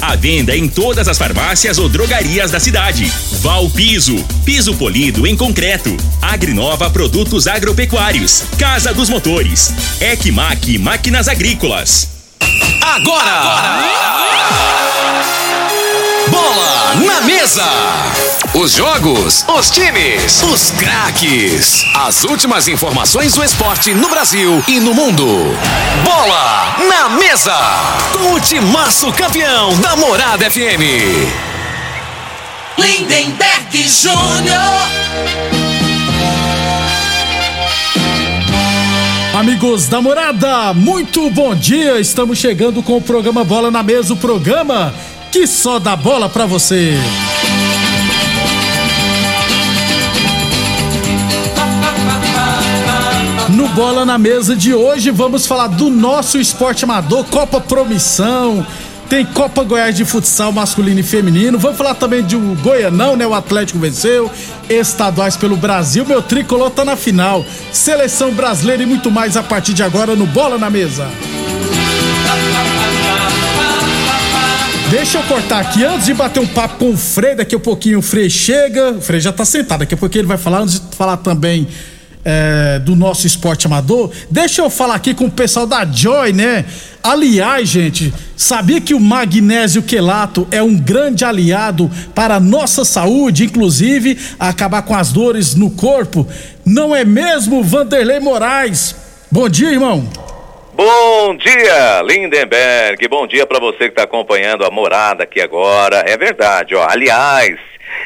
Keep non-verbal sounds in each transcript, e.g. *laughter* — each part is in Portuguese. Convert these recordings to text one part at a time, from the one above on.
A venda em todas as farmácias ou drogarias da cidade. Val Piso, piso polido em concreto. Agrinova Produtos Agropecuários. Casa dos Motores. Equimac Máquinas Agrícolas. Agora! Agora! Bola na mesa! Os jogos, os times, os craques. As últimas informações do esporte no Brasil e no mundo. Bola na mesa! Com o timaço campeão da Morada FM. Lindenberg Júnior. Amigos da morada, muito bom dia! Estamos chegando com o programa Bola na Mesa o programa que só dá bola pra você. No Bola na Mesa de hoje vamos falar do nosso esporte amador, Copa Promissão. Tem Copa Goiás de futsal masculino e feminino. Vamos falar também de um Goianão, né? O Atlético venceu. Estaduais pelo Brasil. Meu tricolor tá na final. Seleção brasileira e muito mais a partir de agora no Bola na Mesa. Deixa eu cortar aqui antes de bater um papo com o Frei. Daqui a pouquinho o Frei chega. O Frei já tá sentado. Daqui a pouquinho ele vai falar. Antes de falar também é, do nosso esporte amador. Deixa eu falar aqui com o pessoal da Joy, né? Aliás, gente, sabia que o magnésio quelato é um grande aliado para a nossa saúde, inclusive acabar com as dores no corpo? Não é mesmo, Vanderlei Moraes? Bom dia, irmão. Bom dia, Lindenberg. Bom dia para você que está acompanhando a morada aqui agora. É verdade, ó. Aliás,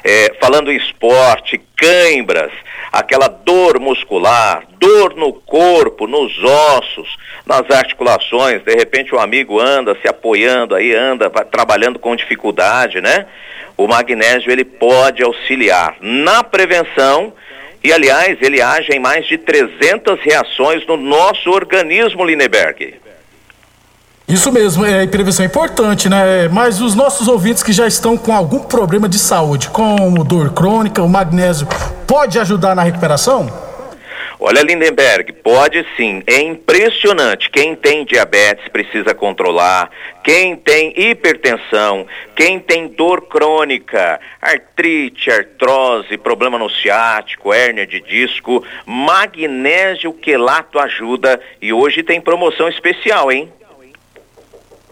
é, falando em esporte, cãibras, aquela dor muscular, dor no corpo, nos ossos, nas articulações, de repente um amigo anda se apoiando aí, anda trabalhando com dificuldade, né? O magnésio ele pode auxiliar na prevenção e, aliás, ele age em mais de 300 reações no nosso organismo, Lineberg. Isso mesmo, é prevenção é importante, né? Mas os nossos ouvintes que já estão com algum problema de saúde, como dor crônica, o magnésio, pode ajudar na recuperação? Olha, Lindenberg, pode sim. É impressionante. Quem tem diabetes precisa controlar. Quem tem hipertensão, quem tem dor crônica, artrite, artrose, problema no ciático, hérnia de disco, magnésio quelato ajuda. E hoje tem promoção especial, hein?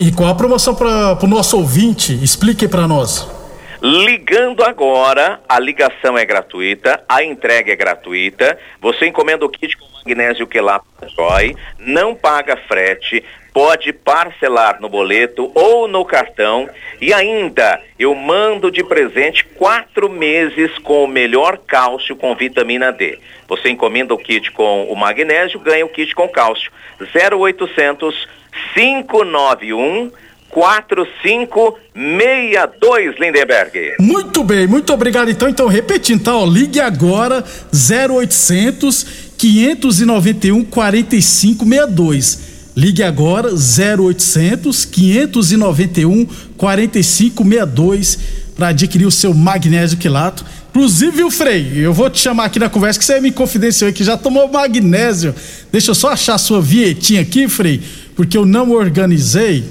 E qual a promoção para o nosso ouvinte? Explique para nós. Ligando agora, a ligação é gratuita, a entrega é gratuita. Você encomenda o kit com magnésio quelato Joy, não paga frete, pode parcelar no boleto ou no cartão e ainda eu mando de presente quatro meses com o melhor cálcio com vitamina D. Você encomenda o kit com o magnésio, ganha o kit com cálcio. 0800 591 4562 Lindenberg. Muito bem, muito obrigado então. Então, repetindo, tá? Ó, ligue agora 0800 591 4562. Ligue agora 0800 591 4562 para adquirir o seu magnésio quilato. Inclusive, o Frei, eu vou te chamar aqui na conversa que você me confidenciou que já tomou magnésio. Deixa eu só achar a sua vietinha aqui, Frei, porque eu não organizei.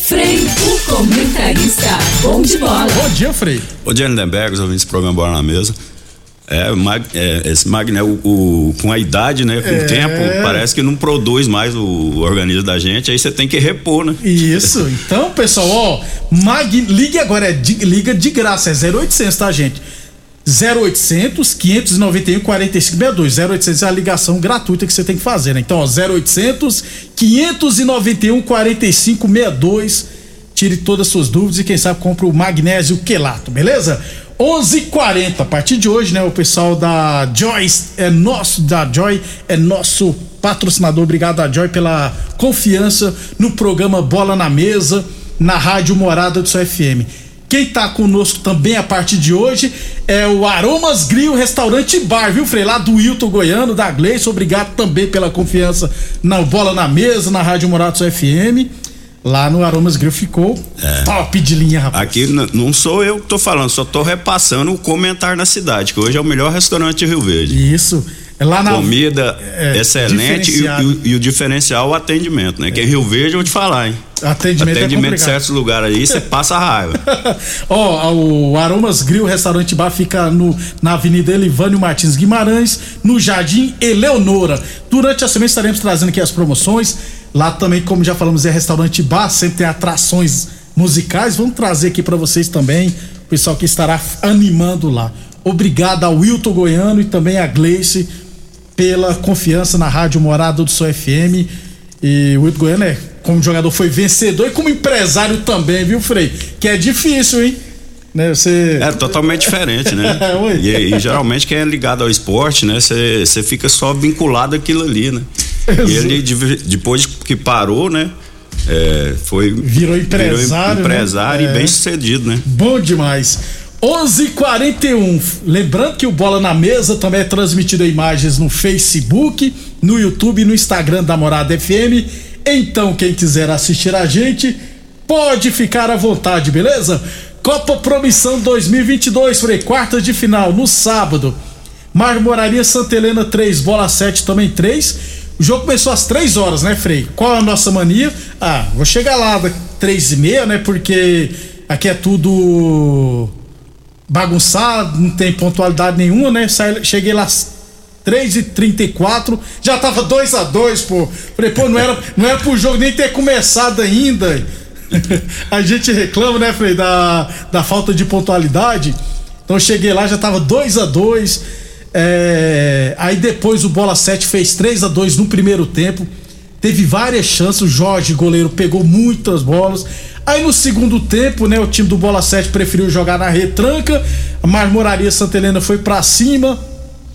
Frei, o comentarista, bom de bola. Bom dia, Frei. Bom dia, Lindenberg, os ouvintes do programa Bola na Mesa. É, mag, é, esse magnésio, o, o, com a idade, né? Com é. o tempo, parece que não produz mais o, o, organismo da gente, aí você tem que repor, né? Isso. *laughs* Então, pessoal, ó, mag, ligue agora, é de, liga de graça, é 0800, tá, gente? 0800 591 4562. 0800 é a ligação gratuita que você tem que fazer, né? Então, ó, 0800 591 4562. Tire todas as suas dúvidas e quem sabe compra o magnésio quelato, beleza? 11:40 a partir de hoje, né? O pessoal da Joy é nosso, da Joy é nosso patrocinador. Obrigado a Joy pela confiança no programa Bola na Mesa, na Rádio Morada do seu FM. Quem tá conosco também a partir de hoje é o Aromas Grill Restaurante Bar, viu, Frei? Lá do Wilton Goiano, da Gleice. Obrigado também pela confiança na bola na mesa, na Rádio Moratos FM. Lá no Aromas Grill ficou é. top de linha, rapaz. Aqui não sou eu que tô falando, só tô repassando o comentário na cidade, que hoje é o melhor restaurante de Rio Verde. Isso. É lá na, Comida é, excelente e, e, e, o diferencial o atendimento, né? É. Que em Rio Verde eu vou te falar, hein? Atendimento, é Atendimento é em certos lugares aí, você passa raiva. *laughs* Ó, oh, o Aromas Grill Restaurante Bar fica no, na Avenida Elivânio Martins Guimarães, no Jardim Eleonora. Durante a semana estaremos trazendo aqui as promoções. Lá também, como já falamos, é restaurante bar, sempre tem atrações musicais. Vamos trazer aqui para vocês também, o pessoal que estará animando lá. Obrigado ao Wilton Goiano e também a Gleice pela confiança na Rádio Morada do Sol FM. E o Wilton é, como jogador, foi vencedor e como empresário também, viu, Frei? Que é difícil, hein? Né, você... É totalmente diferente, né? *laughs* e, e, geralmente quem é ligado ao esporte, né? Você fica só vinculado àquilo ali, né? E ele, depois que parou, né? É, foi virou empresário, virou empresário né? e é. bem sucedido, né? Bom demais. 11:41. Lembrando que o Bola na Mesa também é transmitido em imagens no Facebook, no YouTube e no Instagram da Morada FM. Então, quem quiser assistir a gente, pode ficar à vontade, beleza? Copa Promissão 2022, Frei, quartas de final, no sábado. Marmoraria Santa Helena 3, bola 7 também 3. O jogo começou às 3 horas, né, Frei? Qual a nossa mania? Ah, vou chegar lá das 3 e meia, né? Porque aqui é tudo bagunçado, não tem pontualidade nenhuma, né? Cheguei lá às 3h34, já tava 2 a 2 pô. Falei, pô, não era, não era pro jogo nem ter começado ainda. *laughs* a gente reclama, né, Frei, da, da falta de pontualidade. Então cheguei lá, já tava 2 a 2 é, Aí depois o Bola 7 fez 3 a 2 no primeiro tempo. Teve várias chances, o Jorge, goleiro, pegou muitas bolas. Aí no segundo tempo, né, o time do Bola 7 preferiu jogar na retranca. A Marmoraria Santa Helena foi para cima.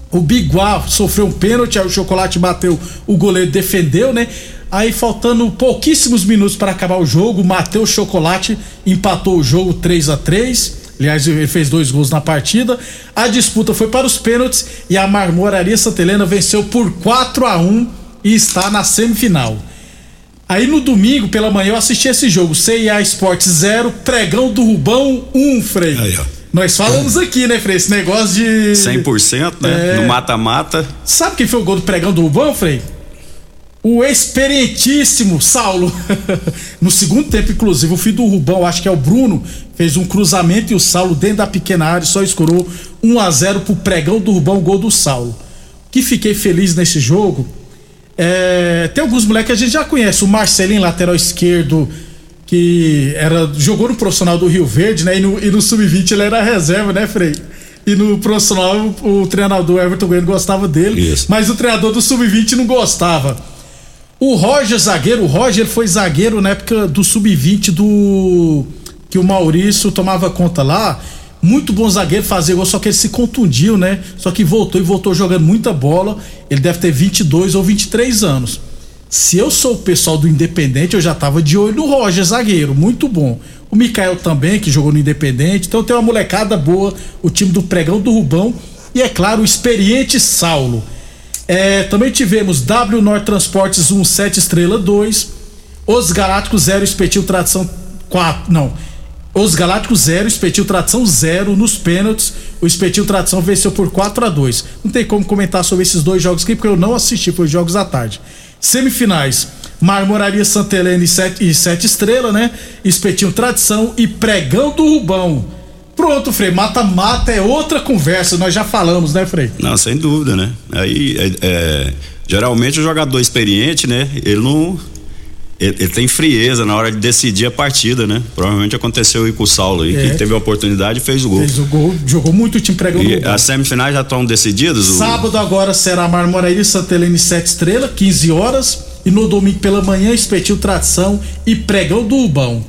O Biguá sofreu um pênalti, aí o Chocolate bateu, o goleiro defendeu, né? Aí faltando pouquíssimos minutos para acabar o jogo, Matheus Chocolate empatou o jogo 3 a 3 Aliás, ele fez dois gols na partida. A disputa foi para os pênaltis e a Marmoraria Santa Helena venceu por 4 a 1 e está na semifinal. Aí no domingo, pela manhã, eu assisti esse jogo. CIA Esporte 0, Pregão do Rubão 1, um, Frei. Aí, ó. Nós falamos aqui, né, Frei? Esse negócio de. 100%, né? É... No mata-mata. Sabe quem foi o gol do Pregão do Rubão, Frei? O experientíssimo Saulo. *laughs* no segundo tempo, inclusive, o filho do Rubão, acho que é o Bruno, fez um cruzamento e o Saulo, dentro da pequena área, só escorou 1 a 0 pro Pregão do Rubão, gol do Saulo. Que fiquei feliz nesse jogo é, tem alguns moleques que a gente já conhece. O Marcelinho, lateral esquerdo, que era jogou no profissional do Rio Verde, né? E no, no Sub-20 ele era reserva, né, Frei? E no profissional o, o treinador Everton Bueno gostava dele, Isso. mas o treinador do Sub-20 não gostava. O Roger, zagueiro, o Roger foi zagueiro na época do Sub-20 do. que o Maurício tomava conta lá muito bom zagueiro, fazer gol, só que ele se contundiu, né? Só que voltou e voltou jogando muita bola. Ele deve ter 22 ou 23 anos. Se eu sou o pessoal do Independente, eu já tava de olho no Roger, zagueiro, muito bom. O Mikael também, que jogou no Independente. Então tem uma molecada boa, o time do Pregão do Rubão. E é claro, o experiente Saulo. É, também tivemos W Norte Transportes 1, 7 estrela 2. Os Galácticos 0, Espetil Tradição 4. Não. Os Galácticos 0, Espetil Tração 0 nos pênaltis. O Espetil Tração venceu por 4 a 2 Não tem como comentar sobre esses dois jogos aqui, porque eu não assisti, foi jogos à tarde. Semifinais: Marmoraria Santa Helena e 7, e sete Estrela, né? Espetinho Tradição e Pregão do Rubão. Pronto, Frei, mata-mata é outra conversa, nós já falamos, né, Frei? Não, sem dúvida, né? Aí, é, é, geralmente o jogador experiente, né? Ele não ele, ele, tem frieza na hora de decidir a partida, né? Provavelmente aconteceu aí com o Saulo aí, é. que teve a oportunidade e fez o gol. Fez o gol, jogou muito o time pregando E as semifinais já estão decididas? Sábado o... agora será Marmoraí e Santa Helena 7 Estrela, 15 horas. E no domingo pela manhã, Espetil Tradição e Pregão do Ubão.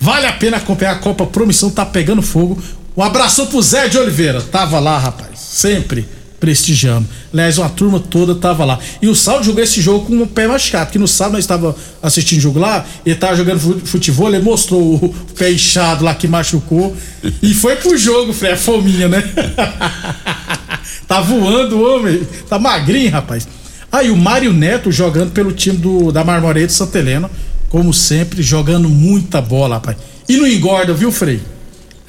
Vale a pena acompanhar a Copa Promissão, tá pegando fogo. Um abraço pro Zé de Oliveira. Tava lá, rapaz. Sempre. Prestigiando. Aliás, uma turma toda tava lá. E o Saulo jogou esse jogo com o pé machucado, porque no sábado nós estava assistindo jogo lá, ele tava jogando futebol, ele mostrou o pé inchado lá que machucou. e foi pro jogo, Frei, a fominha, né? *laughs* tá voando o homem, tá magrinho, rapaz. Aí o Mário Neto jogando pelo time do, da Marmoreira de Santa Helena, como sempre, jogando muita bola, rapaz. E não engorda, viu, Frei?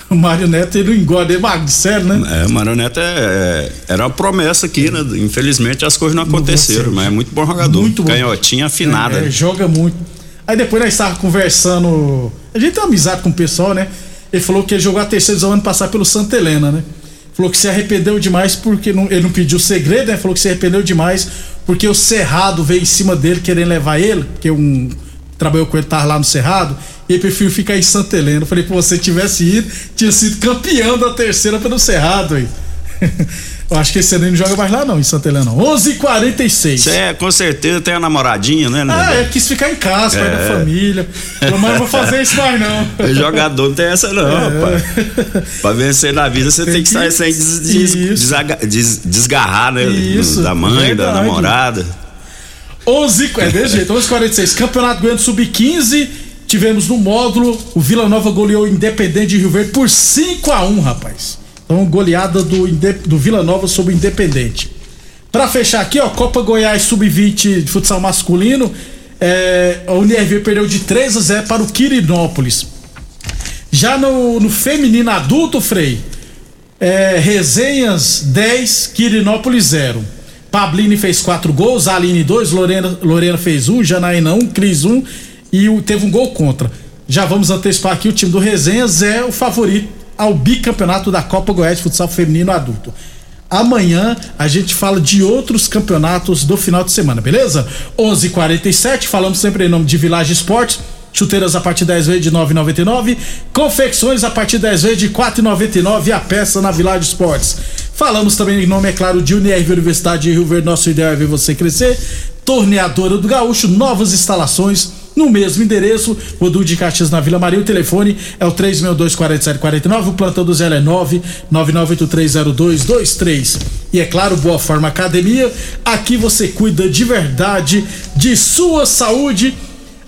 O *laughs* Mário Neto ele não engorda, ele sério, né? É, o Mário Neto é, é, era uma promessa aqui, né? Infelizmente as coisas não aconteceram, não mas é muito bom jogador. Muito bom. Canhotinha afinada. É, é, joga muito. Aí depois nós estávamos conversando. A gente tem amizade com o pessoal, né? Ele falou que ele jogou a terceira divisão ano passado pelo Santa Helena, né? Falou que se arrependeu demais porque não, ele não pediu segredo, né? Falou que se arrependeu demais porque o Cerrado veio em cima dele querendo levar ele, porque um trabalhou com ele, tava lá no Cerrado, e preferiu ficar em Santa Helena. Eu falei, pô, se tivesse ido, tinha sido campeão da terceira pelo Cerrado, aí. *laughs* Eu acho que esse ano não joga mais lá não, em Santa Helena. 11 h 46 É, com certeza tem a namoradinha, né? Ah, é, quis ficar em casa, é. pai da família. Mas não vou fazer isso mais não. *laughs* Jogador não tem essa não, é. rapaz. Pra vencer na vida você tem, tem que, estar sem des, des, des, desgarrar, né? Isso, da mãe, verdade. da namorada. 11 é desse jeito, 11:46 Campeonato Goiano Sub-15. Tivemos no módulo, o Vila Nova goleou o Independente de Rio Verde por 5 a 1 rapaz. Então, goleada do, do Vila Nova sobre o Independente. Para fechar aqui, ó, Copa Goiás Sub-20 de futsal masculino. É, a Unirv perdeu de 3 a 0 para o Quirinópolis. Já no, no feminino adulto, Frei, é, Resenhas 10, Quirinópolis 0. Pablini fez 4 gols, Aline 2, Lorena, Lorena fez 1, um, Janaína 1, um, Cris 1 um, e teve um gol contra. Já vamos antecipar aqui: o time do Resenhas é o favorito ao bicampeonato da Copa Goiás de Futsal Feminino Adulto. Amanhã a gente fala de outros campeonatos do final de semana, beleza? 11:47 falamos sempre em nome de Village Esportes. Chuteiras a partir 10 vezes de 9,99. Confecções a partir 10 vezes de 4,99 a peça na Village Esportes. Falamos também em nome, é claro, de Unirv Universidade de Rio Verde. Nosso ideal é ver você crescer. Torneadora do Gaúcho, novas instalações no mesmo endereço, Rodul de Caxias na Vila Maria. O telefone é o 362-4749. O plantão do Zé é 999830223. E é claro, Boa Forma Academia. Aqui você cuida de verdade de sua saúde.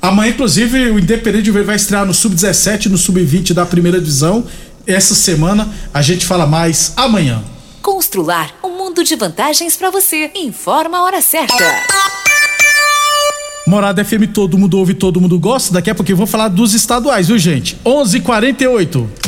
Amanhã, inclusive, o Independente vai estrear no Sub-17 no Sub-20 da primeira divisão. Essa semana a gente fala mais amanhã. Constrular um mundo de vantagens para você. Informa a hora certa. Morada FM, todo mundo ouve, todo mundo gosta. Daqui a pouquinho eu vou falar dos estaduais, viu, gente? 11:48.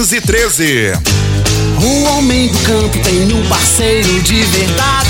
1513. O homem do campo tem um parceiro de verdade.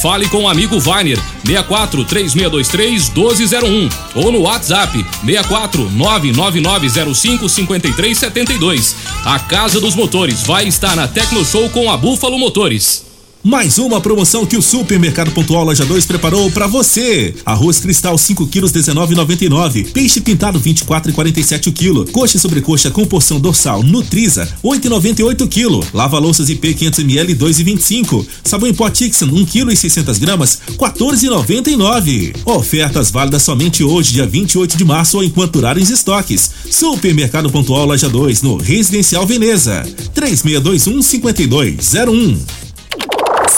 Fale com o amigo Vainer 64 3623 1201 ou no WhatsApp 64 99905 5372. A Casa dos Motores vai estar na Tecno Show com a Búfalo Motores. Mais uma promoção que o Supermercado Pontual Loja 2 preparou para você. Arroz cristal 5 quilos 19,99. Peixe pintado 24,47 o quilo. Coxa e sobrecoxa com porção dorsal Nutriza 8,98 quilo. Lava louças IP 500 ml 2,25. Sabão em pó Tixan 1 quilo e 600 gramas 14,99. Ofertas válidas somente hoje, dia 28 de março ou enquanto durarem os estoques. Supermercado Pontual Loja 2 no Residencial Veneza 3621 5201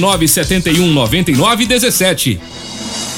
9971 9917.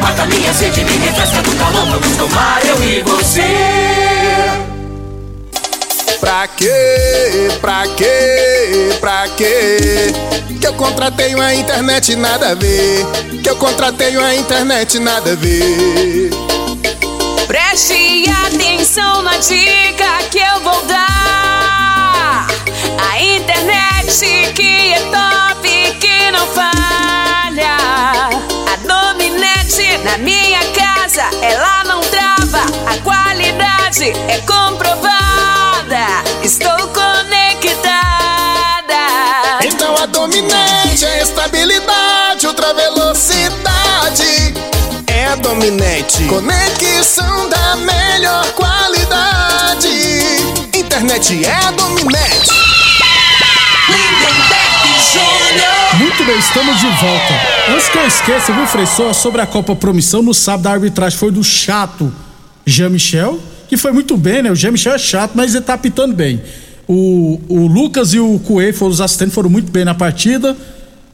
Mata minha sede, me refresca do calor. Vamos tomar eu e você. Pra quê? Pra quê? Pra quê? Que eu contratei uma internet nada a ver. Que eu contratei uma internet nada a ver. Preste atenção na dica que eu vou dar. A internet que é top, que não falha. A na minha casa, ela não trava. A qualidade é comprovada. Estou conectada. Então a dominante é estabilidade, ultra velocidade. É a dominante. Conexão da melhor qualidade. Internet é a dominante. Estamos de volta. Antes que eu esqueça, viu, Frei, só sobre a Copa Promissão, no sábado a arbitragem foi do chato Jean-Michel, que foi muito bem, né? O Jean-Michel é chato, mas ele tá apitando bem. O, o Lucas e o Coelho foram os assistentes, foram muito bem na partida,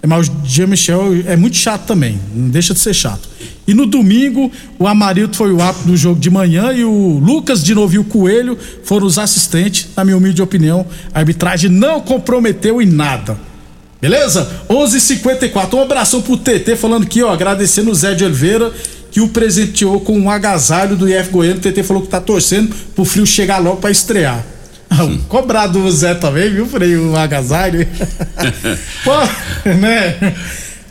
mas o Jean-Michel é muito chato também, não deixa de ser chato. E no domingo, o Amarildo foi o árbitro do jogo de manhã e o Lucas de novo e o Coelho foram os assistentes. Na minha humilde opinião, a arbitragem não comprometeu em nada. Beleza? 11:54. Um abração pro TT falando aqui, ó, agradecendo o Zé de Oliveira que o presenteou com um agasalho do IF Goiano. O TT falou que tá torcendo pro frio chegar logo pra estrear. Cobrado o Zé também, viu, Frei? O agasalho. Pô, *laughs* né?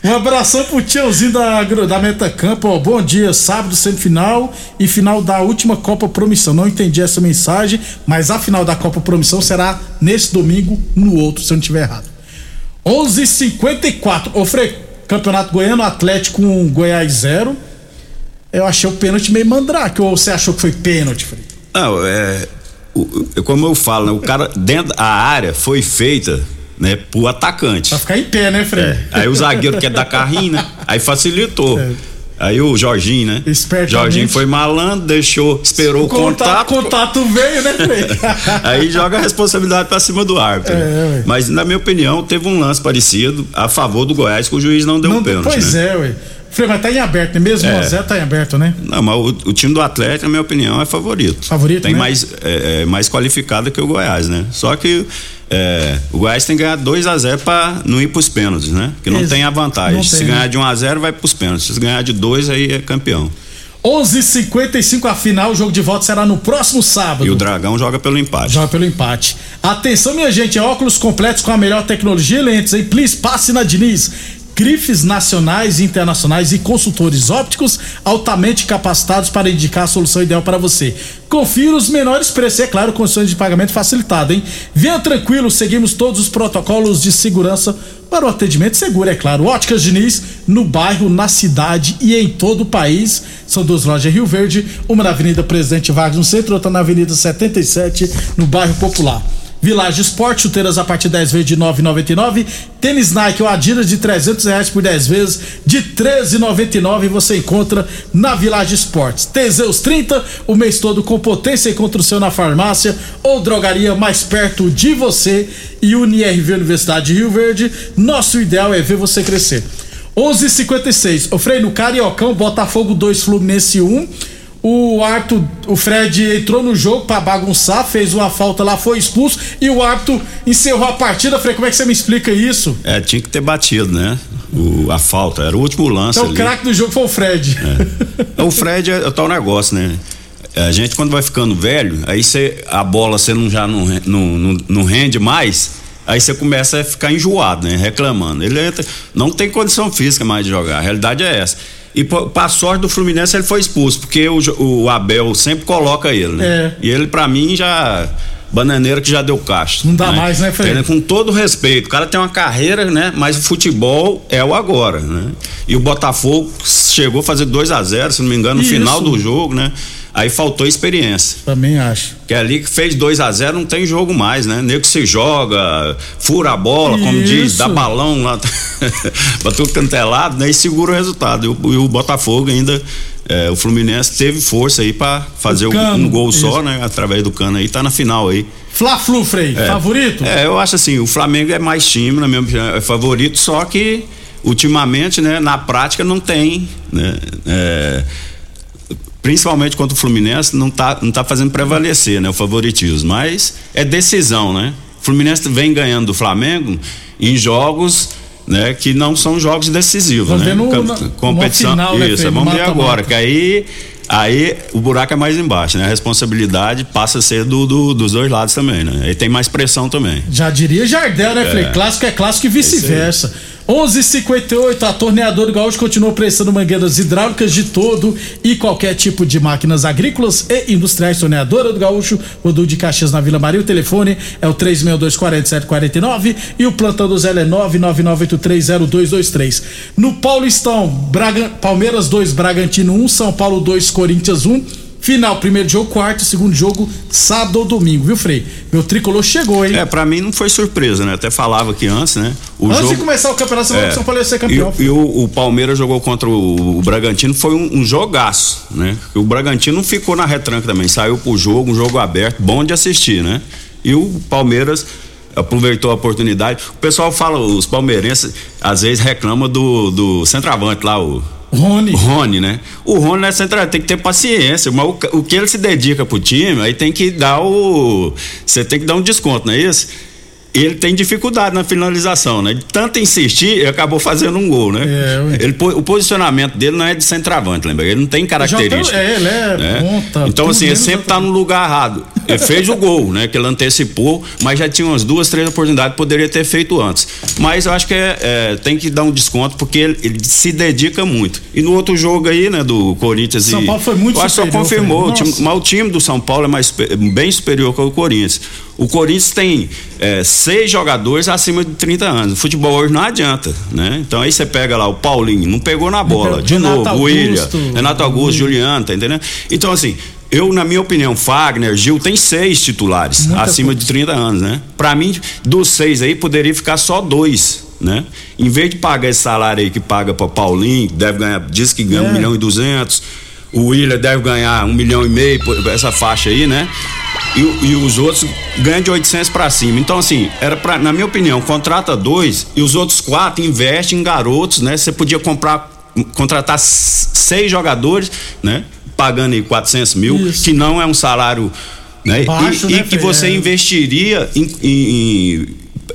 Um abração pro tiozinho da, da Metacampo, ó. Bom dia, sábado, semifinal e final da última Copa Promissão. Não entendi essa mensagem, mas a final da Copa Promissão será nesse domingo, no outro, se eu não estiver errado. 11:54. Ô, Frei, Campeonato Goiano, Atlético 1, Goiás 0. Eu achei o pênalti meio mandrake, ou você achou que foi pênalti, Frei? Não, é. O, como eu falo, né, o cara dentro a área foi feita né, pro atacante. Pra ficar em pé, né, Frei? É, aí o zagueiro quer dar carrinho, né? Aí facilitou. É. Aí o Jorginho, né? Espertamente. Jorginho foi malandro, deixou, esperou o contato. Contato veio, né? *laughs* Aí joga a responsabilidade pra cima do árbitro. É, né? Mas, na minha opinião, teve um lance parecido a favor do Goiás, que o juiz não deu Não, um pênalti. pois né? é, ué. Frei, mas tá em aberto, né? Mesmo É. o Zé tá em aberto, né? Não, mas o, o time do Atlético, na minha opinião, é favorito. Favorito, Tem né? mais, é, é, mais qualificado que o Goiás, né? Só que é, o Goiás tem que ganhar 2 a 0 para não ir pros pênaltis, né? Que não Ex- tem a vantagem. não Se tem, ganhar né? de 1 a 0 vai pros pênaltis. Se ganhar de 2 aí é campeão. 11:55 a final, o jogo de volta será no próximo sábado. E o Dragão joga pelo empate. Joga pelo empate. Atenção, minha gente, é óculos completos com a melhor tecnologia e lentes, hein? Please, passe na Diniz. Grifes nacionais e internacionais e consultores ópticos altamente capacitados para indicar a solução ideal para você. Confira os menores preços é claro, condições de pagamento facilitado, hein? Venha tranquilo, seguimos todos os protocolos de segurança para o atendimento seguro, é claro. Óticas Diniz, no bairro, na cidade e em todo o país. São duas lojas Rio Verde, uma na Avenida Presidente Vargas no centro, outra na Avenida 77, no bairro Popular. Village Esporte, chuteiras a partir de 10 vezes de 9,99. Tênis Nike ou Adidas de 300 reais por 10 vezes de 13,99 você encontra na Village Esportes. Teseus 30, o mês todo com potência encontra o seu na farmácia ou drogaria mais perto de você. E UniRV Universidade de Rio Verde, nosso ideal é ver você crescer. 11:56. O Frei no Cariocão, Botafogo 2, Fluminense 1. O Arthur, o Fred entrou no jogo pra bagunçar, fez uma falta lá, foi expulso e o árbitro encerrou a partida. Frei, como é que você me explica isso? É, tinha que ter batido, né? O- a falta, era o último lance Então o ali. craque do jogo foi o Fred. *laughs* O Fred é, é o tal negócio, né? A gente quando vai ficando velho, aí você, a bola você não, já não, não, não, não rende mais, aí você começa a ficar enjoado, né? Reclamando. Ele entra- não tem condição física mais de jogar, a realidade é essa. E pra sorte do Fluminense ele foi expulso, porque o, o Abel sempre coloca ele, né? É. E ele pra mim já bananeiro que já deu caixa. Não dá mais, né, Fred? Entendeu? Com todo respeito, o cara tem uma carreira, né? Mas o futebol é o agora, né? E o Botafogo chegou a fazer 2 a 0 se não me engano, no Isso. final do jogo, né? Aí faltou experiência. Também acho. Que ali que fez 2 a 0 não tem jogo mais, né? Nego se joga, fura a bola, como diz, Isso. dá balão lá *laughs* tudo cantelado, né? E segura o resultado. E o, e o Botafogo ainda, é, o Fluminense teve força aí pra fazer um- um gol só, isso. né? Através do cano aí, tá na final aí. Fla-Flu, Frei, É. favorito? É, eu acho assim, o Flamengo é mais time, na minha opinião, é favorito, só que ultimamente, né, na prática não tem, né, é, principalmente contra o Fluminense, não tá, não tá fazendo prevalecer, né, o favoritismo, mas é decisão, né? O Fluminense vem ganhando do Flamengo em jogos né, que não são jogos decisivos, Vamos né? ver no- na- competição, final, né, isso, no vamos ver agora, que aí aí o buraco é mais embaixo, né? A responsabilidade passa a ser do, do- dos dois lados também, né? Aí tem mais pressão também. Já diria Jardel, né? É. Clássico é clássico e vice-versa. 11:58 a torneadora Gaúcho continua prestando mangueiras hidráulicas de todo e qualquer tipo de máquinas agrícolas e industriais. Torneadora do Gaúcho, Rodul de Caxias na Vila Maria. O telefone é o 362-4749 e o plantão do Zé é 999830223. No Paulistão, Braga- Palmeiras 2, Bragantino 1, São Paulo 2, Corinthians 1. Final, primeiro jogo, quarto, segundo jogo, sábado ou domingo, viu, Frei? Meu tricolor chegou, hein? É, pra mim não foi surpresa, né? Até falava aqui antes, né? O Antes jogo, de começar o campeonato, você falou É. que São Paulo ia ser campeão. E, e o, o Palmeiras jogou contra o, o Bragantino, foi um, um jogaço, né? O Bragantino não ficou na retranca também, saiu pro jogo, um jogo aberto, bom de assistir, né? E o Palmeiras aproveitou a oportunidade. O pessoal fala, os palmeirenses às vezes reclamam do, do centroavante lá, o Rony. Rony, né? O Rony não é centroavante, tem que ter paciência, mas o, o que ele se dedica pro time, aí tem que dar o. Você tem que dar um desconto, não é isso? Ele tem dificuldade na finalização, né? De tanto insistir, ele acabou fazendo um gol, né? ele, po- o posicionamento dele não é de centroavante, lembra? Ele não tem característica. É, ele é né? ponta. Então, tudo assim, ele sempre tá no lugar errado. Ele fez o gol, né? Que ele antecipou, mas já tinha umas duas, três oportunidades, poderia ter feito antes. Mas eu acho que é, é, tem que dar um desconto, porque ele, ele se dedica muito. E no outro jogo aí, né, do Corinthians São e. Paulo foi muito eu acho que só superior, confirmou. O time, mas o time do São Paulo é mais, supe- bem superior que o Corinthians. O Corinthians tem é, seis jogadores acima de 30 anos. O futebol hoje não adianta, né? Então aí você pega lá o Paulinho, não pegou na bola. De Renato novo, o William. Renato Augusto, Juliano, tá entendendo? Então assim, eu, na minha opinião, Fagner, Gil, tem seis titulares Muita acima de 30 anos, né? Pra mim, dos seis aí, poderia ficar só dois. né? Em vez de pagar esse salário aí que paga para Paulinho, que deve ganhar, diz que ganha É. um milhão e duzentos, o William deve ganhar um milhão e meio, por essa faixa aí, né? E, e os outros ganham de 800 para cima. Então, assim, era pra, na minha opinião, contrata dois e os outros quatro investem em garotos, né? Você podia comprar, contratar seis jogadores, né? Pagando aí 400 mil, que não é um salário, né? Baixo, e, né, e que você É. investiria em, em- em,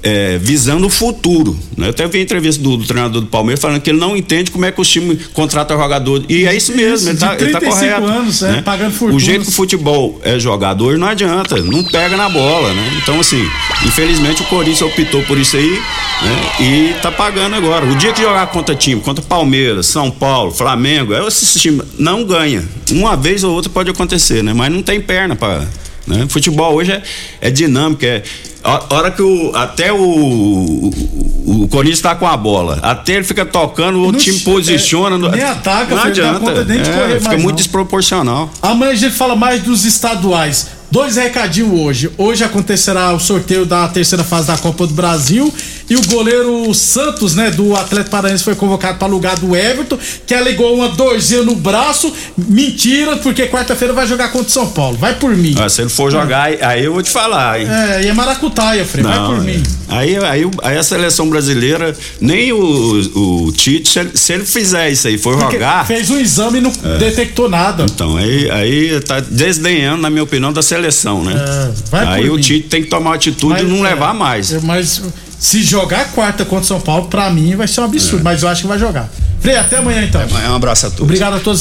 é, visando o futuro. Né? Eu até vi a entrevista do, do treinador do Palmeiras falando que ele não entende como é que os times contratam jogador. E é isso mesmo, Isso, ele tá, ele tá 35 correto. anos, é, né? pagando O fortunas. jeito que o futebol é jogador não adianta, não pega na bola, né? Então, assim, infelizmente o Corinthians optou por isso aí, né? E tá pagando agora. O dia que jogar contra time, contra Palmeiras, São Paulo, Flamengo, aí esse time não ganha. Uma vez ou outra pode acontecer, né? Mas não tem perna para né? Futebol hoje é, é dinâmico, é a hora que o até o, o, o Corinthians tá com a bola, até ele fica tocando, o outro time posiciona, não, é, nem ataca, não não adianta, conta nem de é, correr fica muito não. desproporcional. Amanhã a gente fala mais dos estaduais. Dois recadinhos hoje. Hoje acontecerá o sorteio da terceira fase da Copa do Brasil e o goleiro Santos, né, do Atlético Paranaense foi convocado para lugar do Everton, que alegou uma dorzinha no braço. Mentira, porque quarta-feira vai jogar contra o São Paulo. Vai por mim. Ah, se ele for jogar, aí- aí eu vou te falar, hein? É, e é maracutaia, Fred. Vai por Não, mim. é. Aí, aí, aí a seleção brasileira, nem o, o Tite, se ele, se ele fizer isso aí, for Porque jogar. Fez um exame e não É. detectou nada. Então, aí, aí tá desdenhando, na minha opinião, da seleção, né? É, vai aí por o mim. Tite tem que tomar atitude e não é, levar mais. é, Mas se jogar quarta contra o São Paulo, pra mim vai ser um absurdo. É. Mas eu acho que vai jogar. Frei, até amanhã então. Amanhã um abraço a todos. Obrigado a todos.